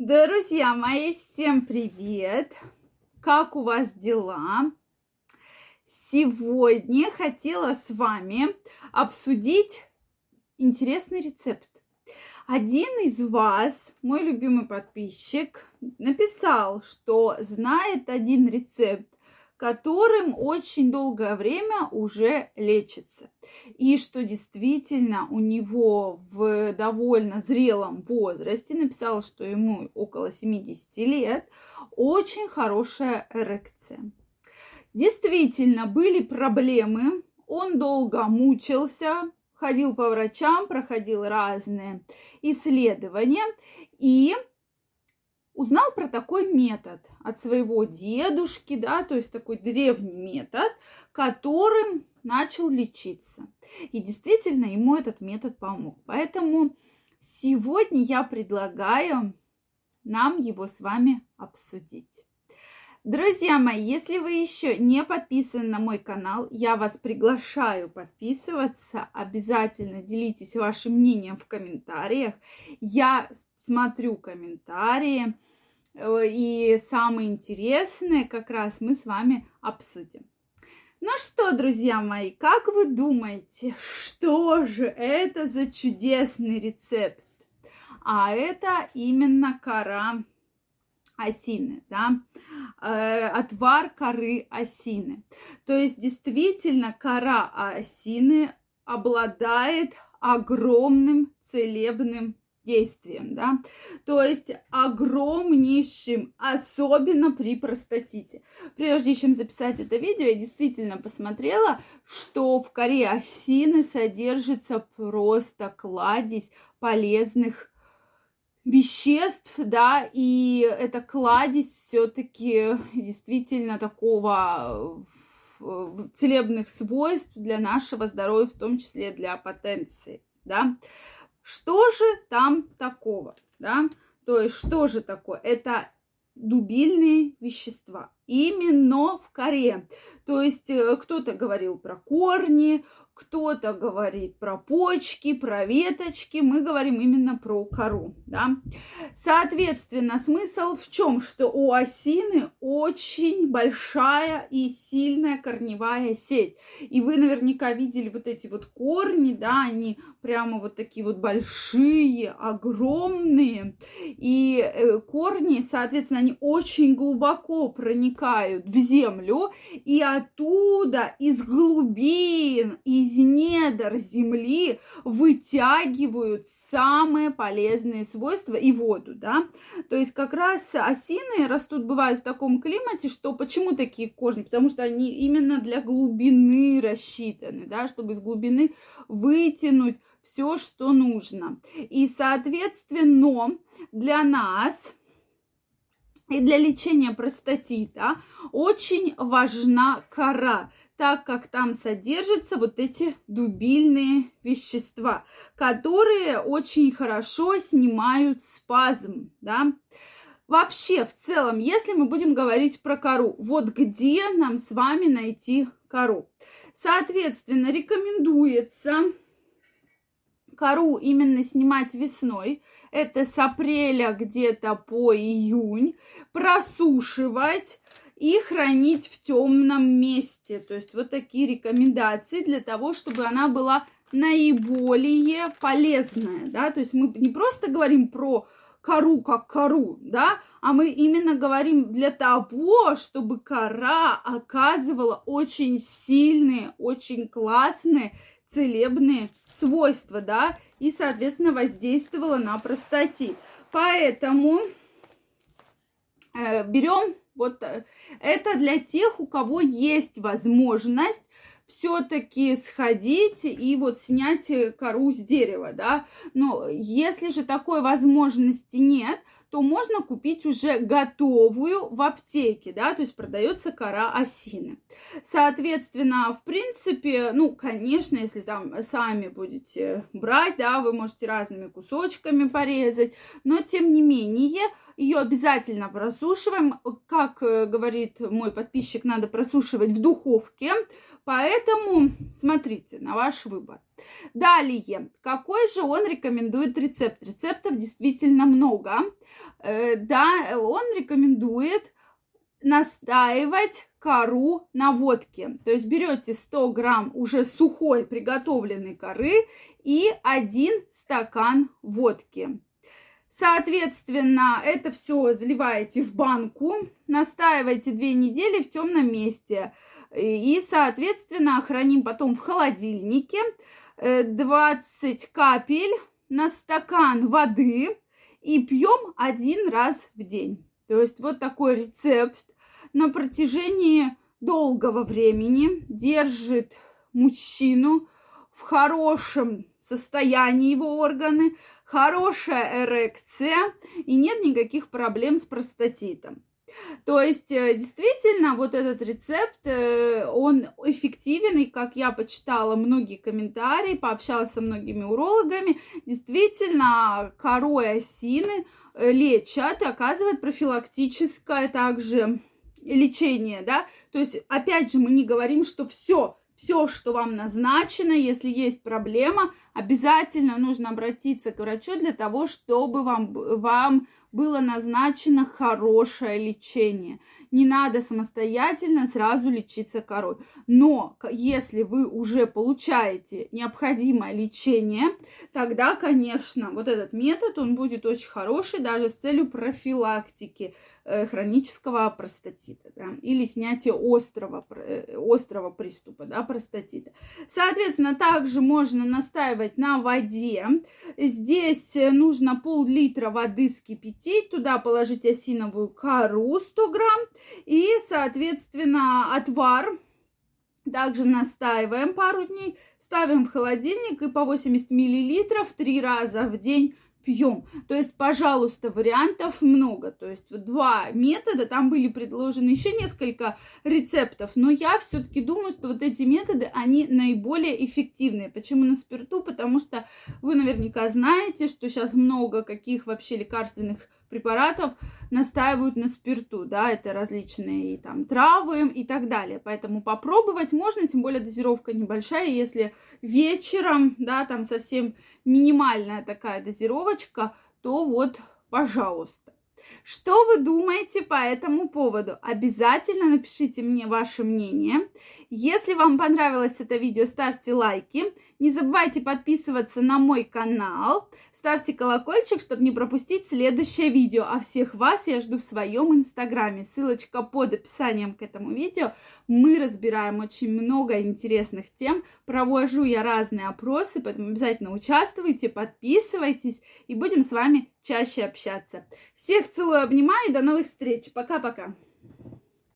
Друзья мои, всем привет! Как у вас дела? Сегодня хотела с вами обсудить интересный рецепт. Один из вас, мой любимый подписчик, написал, что знает один рецепт, которым очень долгое время уже лечится. И что действительно у него в довольно зрелом возрасте, написал, что ему около 70 лет, очень хорошая эрекция. Действительно, были проблемы, он долго мучился, ходил по врачам, проходил разные исследования и узнал про такой метод от своего дедушки, да, то есть такой древний метод, которым начал лечиться. И действительно ему этот метод помог. Поэтому сегодня я предлагаю нам его с вами обсудить. Друзья мои, если вы еще не подписаны на мой канал, я вас приглашаю подписываться. Обязательно делитесь вашим мнением в комментариях. Я смотрю комментарии. Э, и самое интересное как раз мы с вами обсудим. Ну что, друзья мои, как вы думаете, что же это за чудесный рецепт? А это именно кора осины, да, э, отвар коры осины. То есть действительно кора осины обладает огромным целебным действием, да, то есть огромнейшим, особенно при простатите. Прежде чем записать это видео, я действительно посмотрела, что в коре осины содержится просто кладезь полезных веществ, да, и эта кладезь все-таки действительно такого э, целебных свойств для нашего здоровья, в том числе для потенции, да. Что же там такого, да? То есть, что же такое? Это дубильные вещества. Именно в коре. То есть э, кто-то говорил про корни, кто-то говорит про почки, про веточки, мы говорим именно про кору, да. Соответственно, смысл в чем? Что у осины очень большая и сильная корневая сеть. И вы наверняка видели вот эти вот корни, да, они прямо вот такие вот большие, огромные. И э, корни, соответственно, они очень глубоко проникают в землю, и оттуда из глубин, из из недр земли вытягивают самые полезные свойства и воду, да. То есть как раз осины растут, бывают в таком климате, что почему такие корни? Потому что они именно для глубины рассчитаны, да, чтобы из глубины вытянуть все, что нужно. И, соответственно, для нас и для лечения простатита очень важна кора так как там содержатся вот эти дубильные вещества, которые очень хорошо снимают спазм, да. Вообще, в целом, если мы будем говорить про кору, вот где нам с вами найти кору? Соответственно, рекомендуется кору именно снимать весной, это с апреля где-то по июнь, просушивать, и хранить в темном месте. То есть вот такие рекомендации для того, чтобы она была наиболее полезная, да, то есть мы не просто говорим про кору как кору, да, а мы именно говорим для того, чтобы кора оказывала очень сильные, очень классные целебные свойства, да, и, соответственно, воздействовала на простатит. Поэтому э, берем вот э, это для тех, у кого есть возможность все-таки сходить и вот снять э, кору с дерева, да. Но если же такой возможности нет, то можно купить уже готовую в аптеке, да, то есть продается кора осины. Соответственно, в принципе, ну, конечно, если там сами будете брать, да, вы можете разными кусочками порезать, но тем не менее, ее обязательно просушиваем. Как э, говорит мой подписчик, надо просушивать в духовке Поэтому смотрите на ваш выбор. Далее, какой же он рекомендует рецепт? Рецептов действительно много. Э, да, он рекомендует настаивать кору на водке. То есть берете 100 грамм уже сухой приготовленной коры и один стакан водки. Соответственно, это все заливаете в банку, настаиваете две недели в темном месте. И, соответственно, храним потом в холодильнике 20 э, капель на стакан воды и пьем один раз в день. То есть вот такой рецепт на протяжении долгого времени держит мужчину в хорошем состоянии его органы, хорошая эрекция и нет никаких проблем с простатитом. То есть, э, действительно, вот этот рецепт, э, он эффективен, и как я почитала многие комментарии, пообщалась со многими урологами, действительно, корой осины э, лечат и оказывают профилактическое также лечение, да, то есть, опять же, мы не говорим, что все, все, что вам назначено, если есть проблема, обязательно нужно обратиться к врачу для того, чтобы вам, вам было назначено хорошее лечение. Не надо самостоятельно сразу лечиться корой. Но если вы уже получаете необходимое лечение, тогда, конечно, вот этот метод, он будет очень хороший даже с целью профилактики Э, хронического простатита да, или снятия острого, э, острого приступа да, простатита. Соответственно, также можно настаивать на воде. Здесь нужно пол-литра воды скипятить, туда положить осиновую кору 100 грамм и, соответственно, отвар также настаиваем пару дней, ставим в холодильник и по 80 миллилитров три раза в день пьем. То есть, пожалуйста, вариантов много. То есть, два метода, там были предложены еще несколько рецептов, но я все-таки думаю, что вот эти методы, они наиболее эффективные. Почему на спирту? Потому что вы наверняка знаете, что сейчас много каких вообще лекарственных препаратов настаивают на спирту, да, это различные там травы и так далее. Поэтому попробовать можно, тем более дозировка небольшая, если вечером, да, там совсем минимальная такая дозировочка, то вот, пожалуйста. Что вы думаете по этому поводу? Обязательно напишите мне ваше мнение. Если вам понравилось это видео, ставьте лайки. Не забывайте подписываться на мой канал. Ставьте колокольчик, чтобы не пропустить следующее видео. А всех вас я жду в своем инстаграме. Ссылочка под описанием к этому видео. Мы разбираем очень много интересных тем. Провожу я разные опросы, поэтому обязательно участвуйте, подписывайтесь и будем с вами чаще общаться. Всех целую, обнимаю и до новых встреч. Пока-пока.